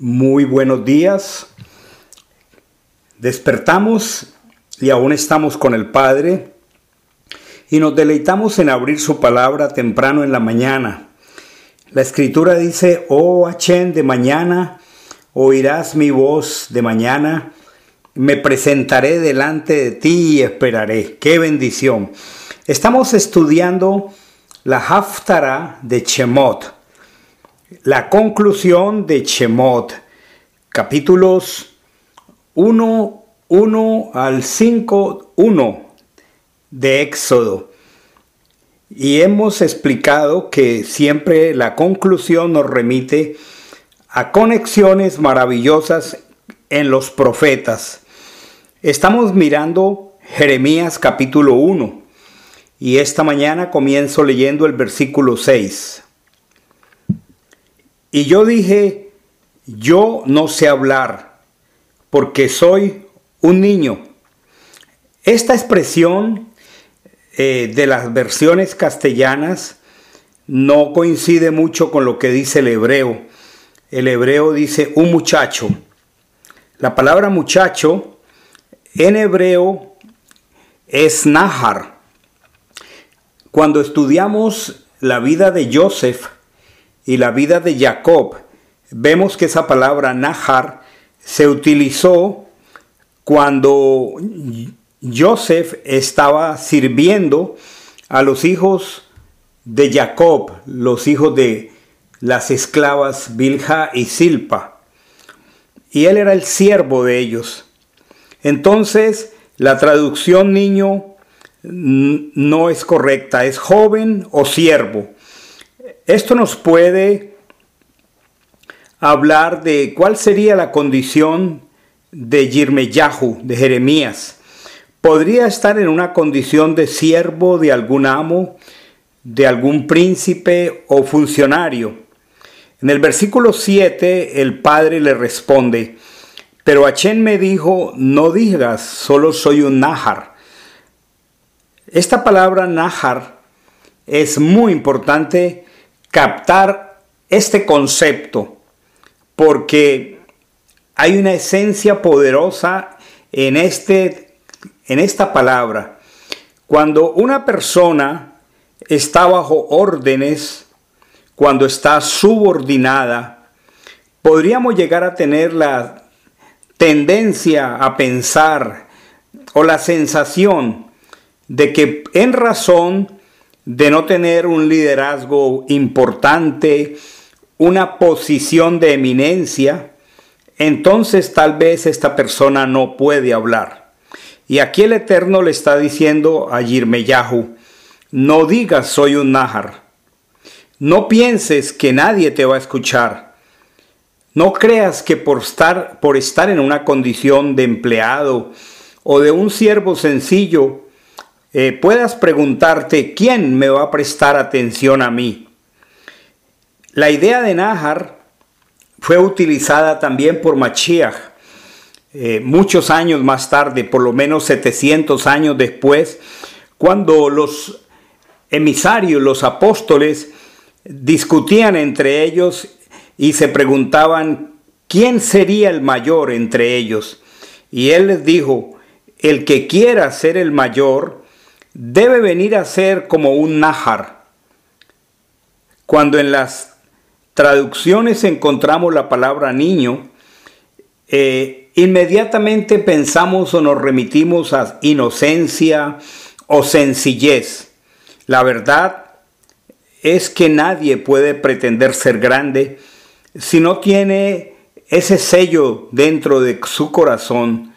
Muy buenos días. Despertamos y aún estamos con el Padre y nos deleitamos en abrir su palabra temprano en la mañana. La escritura dice, oh Achen de mañana, oirás mi voz de mañana, me presentaré delante de ti y esperaré. ¡Qué bendición! Estamos estudiando la Haftara de Chemot la conclusión de Chemot, capítulos 1, 1 al 5, 1 de Éxodo. Y hemos explicado que siempre la conclusión nos remite a conexiones maravillosas en los profetas. Estamos mirando Jeremías capítulo 1 y esta mañana comienzo leyendo el versículo 6. Y yo dije, yo no sé hablar, porque soy un niño. Esta expresión eh, de las versiones castellanas no coincide mucho con lo que dice el hebreo. El hebreo dice un muchacho. La palabra muchacho en hebreo es Nahar. Cuando estudiamos la vida de Joseph, y la vida de Jacob, vemos que esa palabra Nahar se utilizó cuando Joseph estaba sirviendo a los hijos de Jacob, los hijos de las esclavas Bilha y Silpa. Y él era el siervo de ellos. Entonces, la traducción niño no es correcta, es joven o siervo. Esto nos puede hablar de cuál sería la condición de Yirmeyahu, de Jeremías. Podría estar en una condición de siervo de algún amo, de algún príncipe o funcionario. En el versículo 7 el padre le responde, pero Achen me dijo, no digas, solo soy un nájar. Esta palabra nájar es muy importante captar este concepto porque hay una esencia poderosa en, este, en esta palabra. Cuando una persona está bajo órdenes, cuando está subordinada, podríamos llegar a tener la tendencia a pensar o la sensación de que en razón de no tener un liderazgo importante, una posición de eminencia, entonces tal vez esta persona no puede hablar. Y aquí el Eterno le está diciendo a Yirmeyahu, no digas soy un nájar, no pienses que nadie te va a escuchar, no creas que por estar, por estar en una condición de empleado o de un siervo sencillo, eh, puedas preguntarte, ¿quién me va a prestar atención a mí? La idea de Nahar fue utilizada también por Machiach. Eh, muchos años más tarde, por lo menos 700 años después, cuando los emisarios, los apóstoles, discutían entre ellos y se preguntaban quién sería el mayor entre ellos. Y él les dijo, el que quiera ser el mayor, debe venir a ser como un nájar. Cuando en las traducciones encontramos la palabra niño, eh, inmediatamente pensamos o nos remitimos a inocencia o sencillez. La verdad es que nadie puede pretender ser grande si no tiene ese sello dentro de su corazón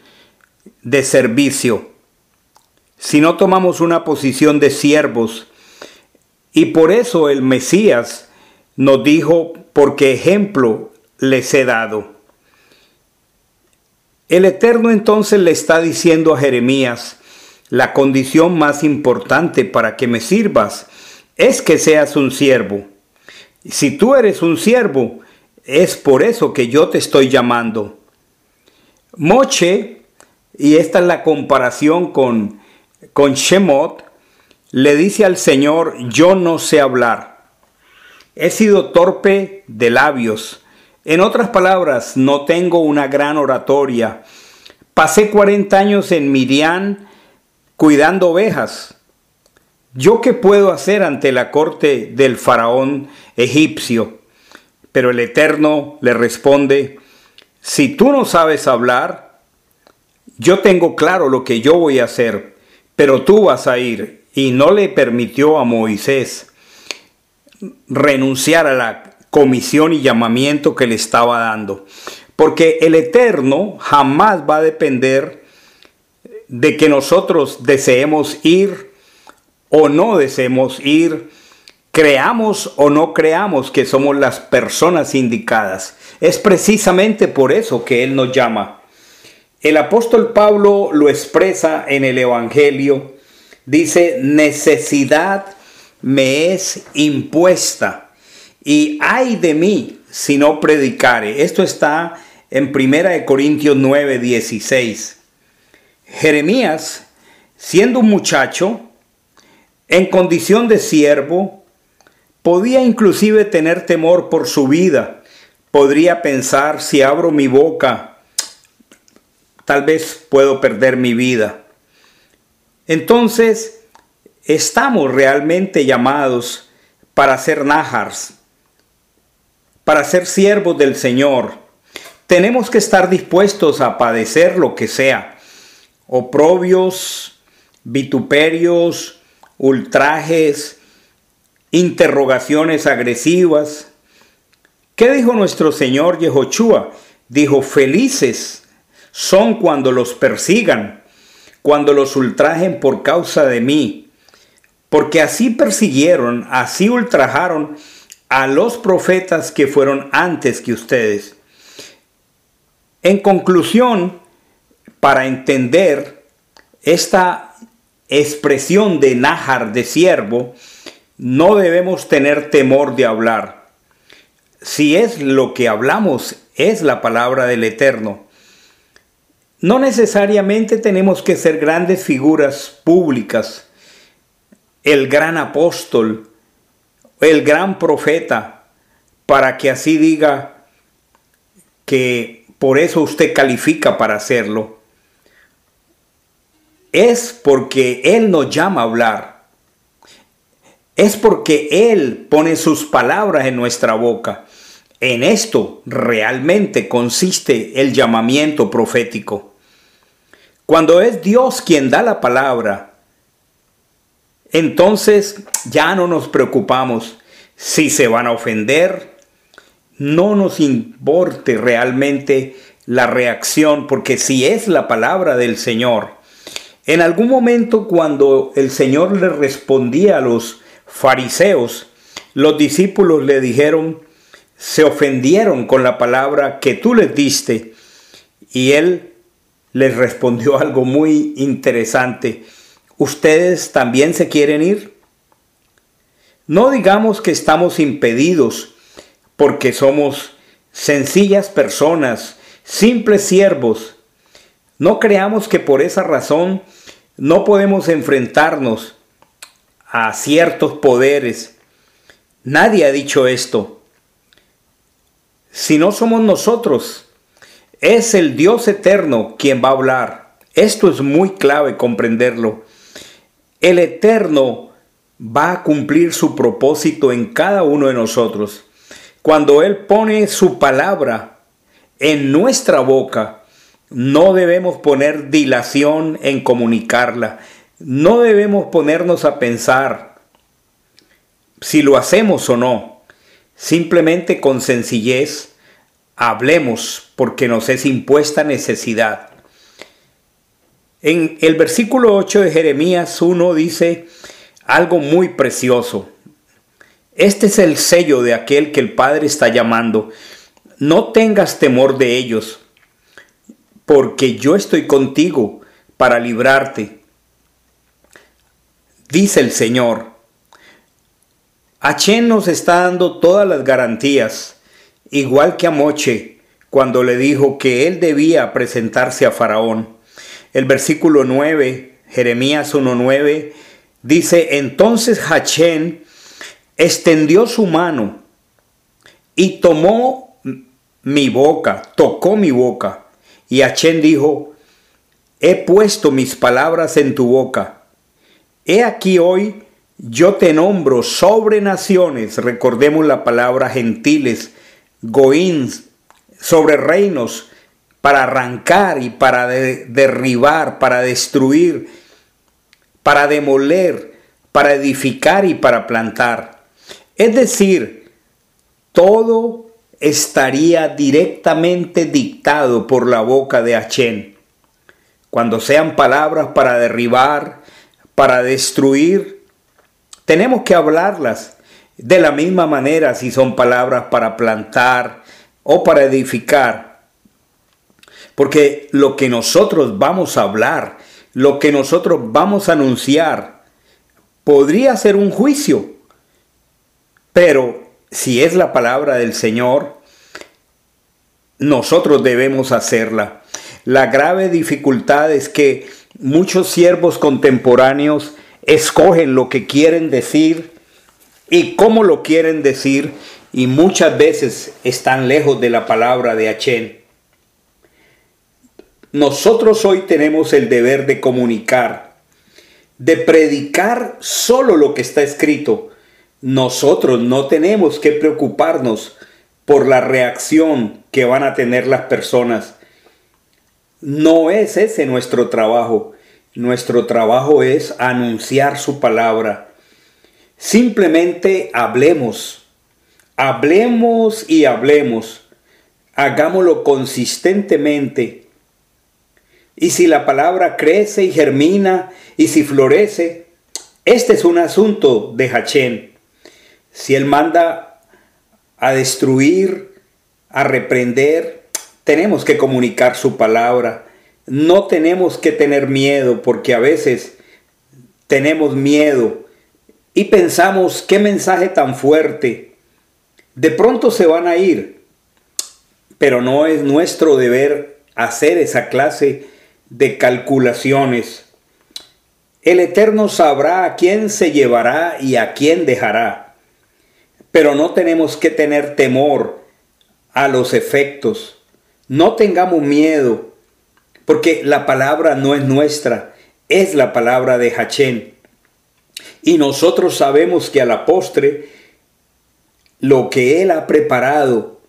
de servicio si no tomamos una posición de siervos. Y por eso el Mesías nos dijo, porque ejemplo les he dado. El Eterno entonces le está diciendo a Jeremías, la condición más importante para que me sirvas es que seas un siervo. Si tú eres un siervo, es por eso que yo te estoy llamando. Moche, y esta es la comparación con con Shemot, le dice al Señor, yo no sé hablar. He sido torpe de labios, En otras palabras, no tengo una gran oratoria. Pasé 40 años en Miriam cuidando ovejas. ¿Yo qué puedo hacer ante la corte del faraón egipcio? Pero el Eterno le responde, si tú no sabes hablar, yo tengo claro lo que yo voy a hacer, pero tú vas a ir. Y no le permitió a Moisés renunciar a la comisión y llamamiento que le estaba dando. Porque el Eterno jamás va a depender de que nosotros deseemos ir o no deseemos ir, creamos o no creamos que somos las personas indicadas. Es precisamente por eso que Él nos llama. El apóstol Pablo lo expresa en el Evangelio. Dice, necesidad me es impuesta y ay de mí si no predicare. Esto está en 1 Corintios 9, 16. Jeremías, siendo un muchacho, en condición de siervo, podía inclusive tener temor por su vida. Podría pensar, si abro mi boca, tal vez puedo perder mi vida. Entonces, estamos realmente llamados para ser nájars, para ser siervos del Señor. Tenemos que estar dispuestos a padecer lo que sea oprobios, vituperios, ultrajes, interrogaciones agresivas. ¿Qué dijo nuestro Señor Yehoshua? Dijo, felices son cuando los persigan, cuando los ultrajen por causa de mí, porque así persiguieron, así ultrajaron a los profetas que fueron antes que ustedes. En conclusión, para entender esta expresión de nájar, de siervo, no debemos tener temor de hablar. Si es lo que hablamos, es la palabra del Eterno. No necesariamente tenemos que ser grandes figuras públicas, el gran apóstol, el gran profeta, para que así diga que por eso usted califica para hacerlo es porque Él nos llama a hablar. Es porque Él pone sus palabras en nuestra boca. En esto realmente consiste el llamamiento profético. Cuando es Dios quien da la palabra, entonces ya no nos preocupamos si se van a ofender. No nos importe realmente la reacción, porque si es la palabra del Señor, en algún momento cuando el Señor le respondía a los fariseos, los discípulos le dijeron, se ofendieron con la palabra que tú les diste. Y él les respondió algo muy interesante. ¿Ustedes también se quieren ir? No digamos que estamos impedidos porque somos sencillas personas, simples siervos. No creamos que por esa razón no podemos enfrentarnos a ciertos poderes. Nadie ha dicho esto. Si no somos nosotros, es el Dios eterno quien va a hablar. Esto es muy clave comprenderlo. El eterno va a cumplir su propósito en cada uno de nosotros. Cuando Él pone su palabra en nuestra boca, no debemos poner dilación en comunicarla. No debemos ponernos a pensar si lo hacemos o no. Simplemente con sencillez hablemos porque nos es impuesta necesidad. En el versículo 8 de Jeremías 1 dice algo muy precioso. Este es el sello de aquel que el Padre está llamando. No tengas temor de ellos porque yo estoy contigo para librarte. Dice el Señor. Achen nos está dando todas las garantías, igual que a Moche, cuando le dijo que él debía presentarse a Faraón. El versículo 9, Jeremías 1.9, dice, entonces Hachén extendió su mano y tomó mi boca, tocó mi boca. Y Achén dijo, he puesto mis palabras en tu boca. He aquí hoy yo te nombro sobre naciones, recordemos la palabra gentiles, goíns, sobre reinos, para arrancar y para derribar, para destruir, para demoler, para edificar y para plantar. Es decir, todo estaría directamente dictado por la boca de Achén. Cuando sean palabras para derribar, para destruir, tenemos que hablarlas de la misma manera si son palabras para plantar o para edificar. Porque lo que nosotros vamos a hablar, lo que nosotros vamos a anunciar, podría ser un juicio. Pero si es la palabra del Señor, nosotros debemos hacerla. La grave dificultad es que muchos siervos contemporáneos escogen lo que quieren decir y cómo lo quieren decir y muchas veces están lejos de la palabra de Achén. Nosotros hoy tenemos el deber de comunicar, de predicar solo lo que está escrito, nosotros no tenemos que preocuparnos por la reacción que van a tener las personas. No es ese nuestro trabajo. Nuestro trabajo es anunciar su palabra. Simplemente hablemos. Hablemos y hablemos. Hagámoslo consistentemente. Y si la palabra crece y germina y si florece, este es un asunto de Hachén. Si Él manda a destruir, a reprender, tenemos que comunicar su palabra. No tenemos que tener miedo porque a veces tenemos miedo y pensamos, qué mensaje tan fuerte. De pronto se van a ir, pero no es nuestro deber hacer esa clase de calculaciones. El Eterno sabrá a quién se llevará y a quién dejará. Pero no tenemos que tener temor a los efectos. No tengamos miedo, porque la palabra no es nuestra, es la palabra de Hachén. Y nosotros sabemos que a la postre, lo que Él ha preparado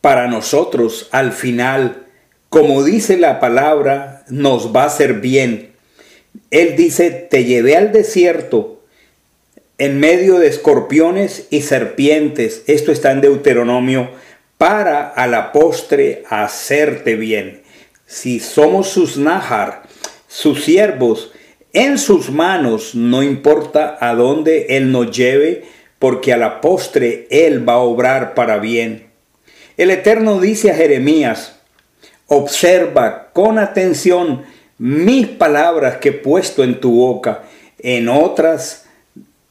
para nosotros al final, como dice la palabra, nos va a ser bien. Él dice, te llevé al desierto en medio de escorpiones y serpientes. Esto está en Deuteronomio, para a la postre hacerte bien. Si somos sus nájar, sus siervos, en sus manos, no importa a dónde Él nos lleve, porque a la postre Él va a obrar para bien. El Eterno dice a Jeremías, observa con atención mis palabras que he puesto en tu boca, en otras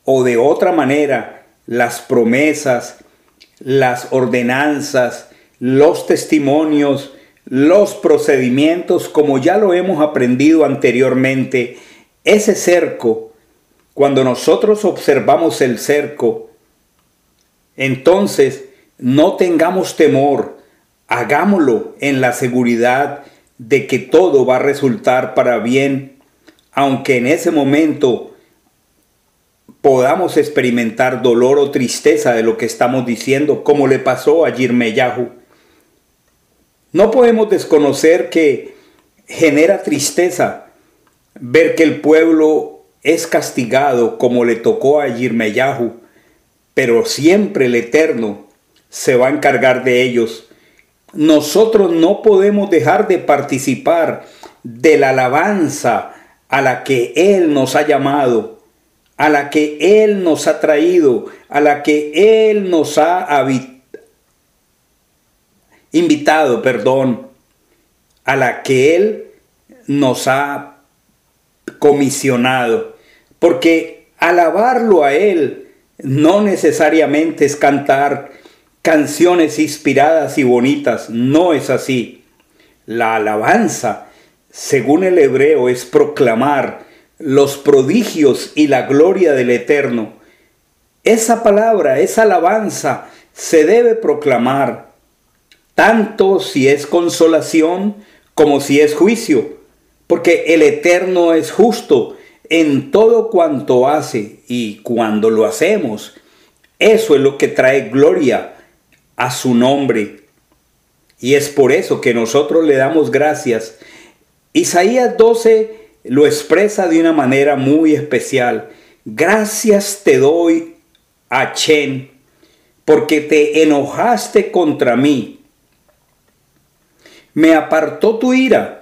o de otra manera las promesas, las ordenanzas, los testimonios, los procedimientos, como ya lo hemos aprendido anteriormente, ese cerco, cuando nosotros observamos el cerco, entonces no tengamos temor, hagámoslo en la seguridad de que todo va a resultar para bien, aunque en ese momento podamos experimentar dolor o tristeza de lo que estamos diciendo, como le pasó a Yirmeyahu. No podemos desconocer que genera tristeza ver que el pueblo es castigado como le tocó a Yirmeyahu, pero siempre el Eterno se va a encargar de ellos. Nosotros no podemos dejar de participar de la alabanza a la que Él nos ha llamado a la que Él nos ha traído, a la que Él nos ha invitado, perdón, a la que Él nos ha comisionado. Porque alabarlo a Él no necesariamente es cantar canciones inspiradas y bonitas, no es así. La alabanza, según el hebreo, es proclamar los prodigios y la gloria del Eterno. Esa palabra, esa alabanza se debe proclamar. tanto si es consolación como si es juicio, porque el Eterno es justo en todo cuanto hace y cuando lo hacemos, eso es lo que trae gloria a su nombre. Y es por eso que nosotros le damos gracias. Isaías 12 lo expresa de una manera muy especial. Gracias te doy, a Chen, porque te enojaste contra mí. Me apartó tu ira,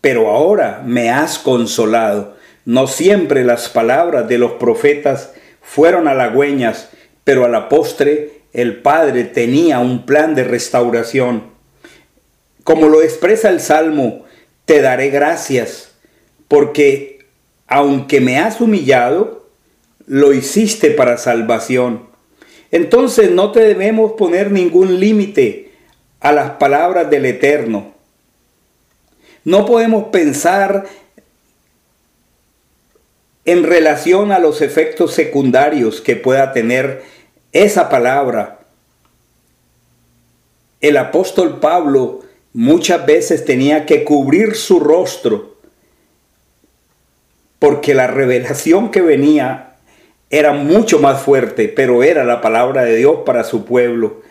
pero ahora me has consolado. No siempre las palabras de los profetas fueron halagüeñas, pero a la postre el Padre tenía un plan de restauración. Como lo expresa el Salmo, te daré gracias, porque aunque me has humillado, lo hiciste para salvación. Entonces no te debemos poner ningún límite a las palabras del Eterno. No podemos pensar en relación a los efectos secundarios que pueda tener esa palabra. El apóstol Pablo muchas veces tenía que cubrir su rostro porque la revelación que venía era mucho más fuerte, pero era la palabra de Dios para su pueblo.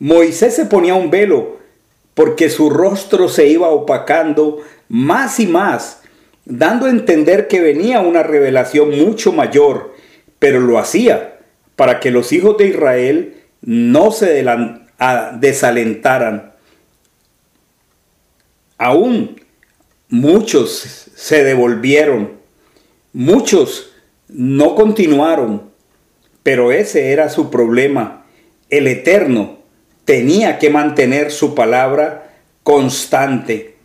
Moisés se ponía un velo porque su rostro se iba opacando más y más dando a entender que venía una revelación mucho mayor, pero lo hacía para que los hijos de Israel no se desalentaran. Aún muchos se devolvieron, muchos no continuaron, pero ese era su problema. El Eterno tenía que mantener su palabra constante.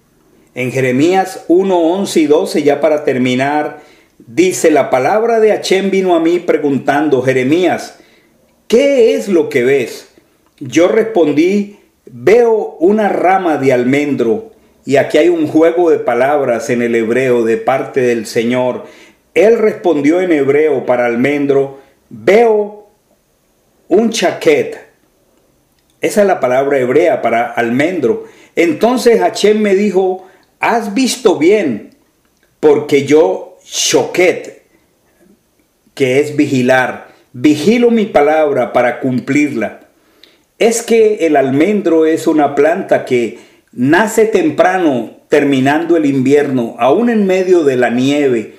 En Jeremías 1, 11 y 12, ya para terminar, dice, la palabra de Hachem vino a mí preguntando, Jeremías, ¿qué es lo que ves? Yo respondí, veo una rama de almendro. Y aquí hay un juego de palabras en el hebreo de parte del Señor. Él respondió en hebreo para almendro, veo un chaquet. Esa es la palabra hebrea para almendro. Entonces Hachem me dijo, has visto bien, porque yo, choquet, que es vigilar, vigilo mi palabra para cumplirla. Es que el almendro es una planta que nace temprano, terminando el invierno, aún en medio de la nieve,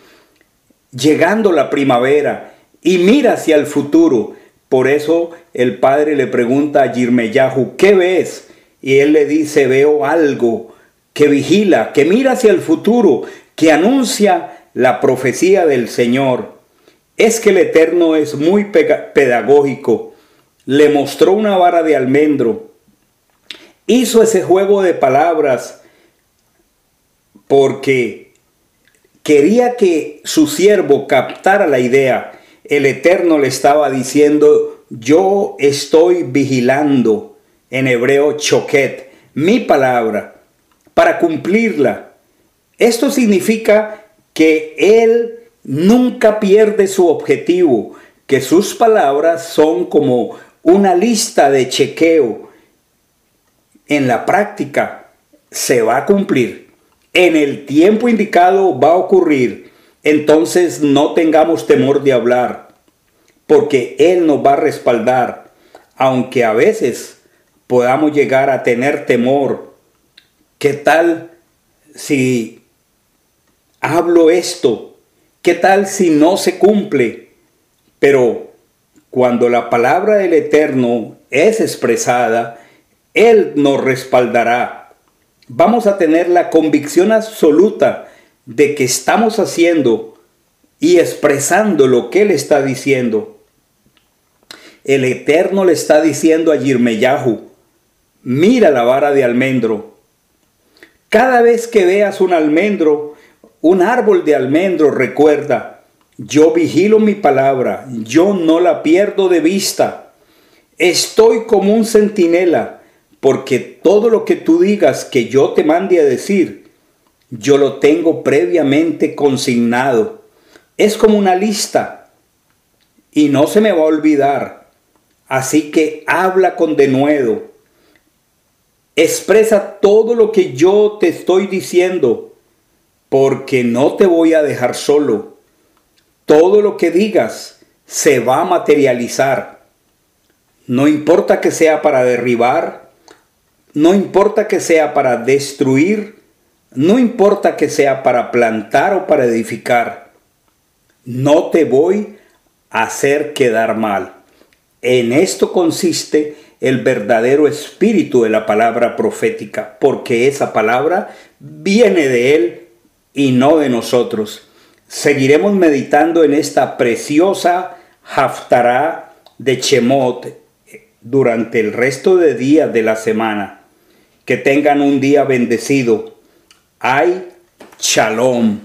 llegando la primavera, y mira hacia el futuro. Por eso el padre le pregunta a Yirmeyahu, ¿qué ves? Y él le dice, veo algo que vigila, que mira hacia el futuro, que anuncia la profecía del Señor. Es que el Eterno es muy pedagógico. Le mostró una vara de almendro. Hizo ese juego de palabras porque quería que su siervo captara la idea. El Eterno le estaba diciendo, yo estoy vigilando, en hebreo choquet, mi palabra para cumplirla. Esto significa que Él nunca pierde su objetivo, que sus palabras son como una lista de chequeo. En la práctica se va a cumplir. En el tiempo indicado va a ocurrir. Entonces no tengamos temor de hablar, porque Él nos va a respaldar, aunque a veces podamos llegar a tener temor ¿Qué tal si hablo esto? ¿Qué tal si no se cumple? Pero cuando la palabra del Eterno es expresada, Él nos respaldará. Vamos a tener la convicción absoluta de que estamos haciendo y expresando lo que Él está diciendo. El Eterno le está diciendo a Yirmeyahu, mira la vara de almendro, cada vez que veas un almendro, un árbol de almendro, recuerda, yo vigilo mi palabra, yo no la pierdo de vista. Estoy como un centinela, porque todo lo que tú digas que yo te mande a decir, yo lo tengo previamente consignado. Es como una lista y no se me va a olvidar. Así que habla con denuedo Expresa todo lo que yo te estoy diciendo, porque no te voy a dejar solo. Todo lo que digas se va a materializar. No importa que sea para derribar, no importa que sea para destruir, no importa que sea para plantar o para edificar. No te voy a hacer quedar mal. En esto consiste el verdadero espíritu de la palabra profética, porque esa palabra viene de Él y no de nosotros. Seguiremos meditando en esta preciosa Haftará de Chemot durante el resto de días de la semana. Que tengan un día bendecido. Ay, shalom.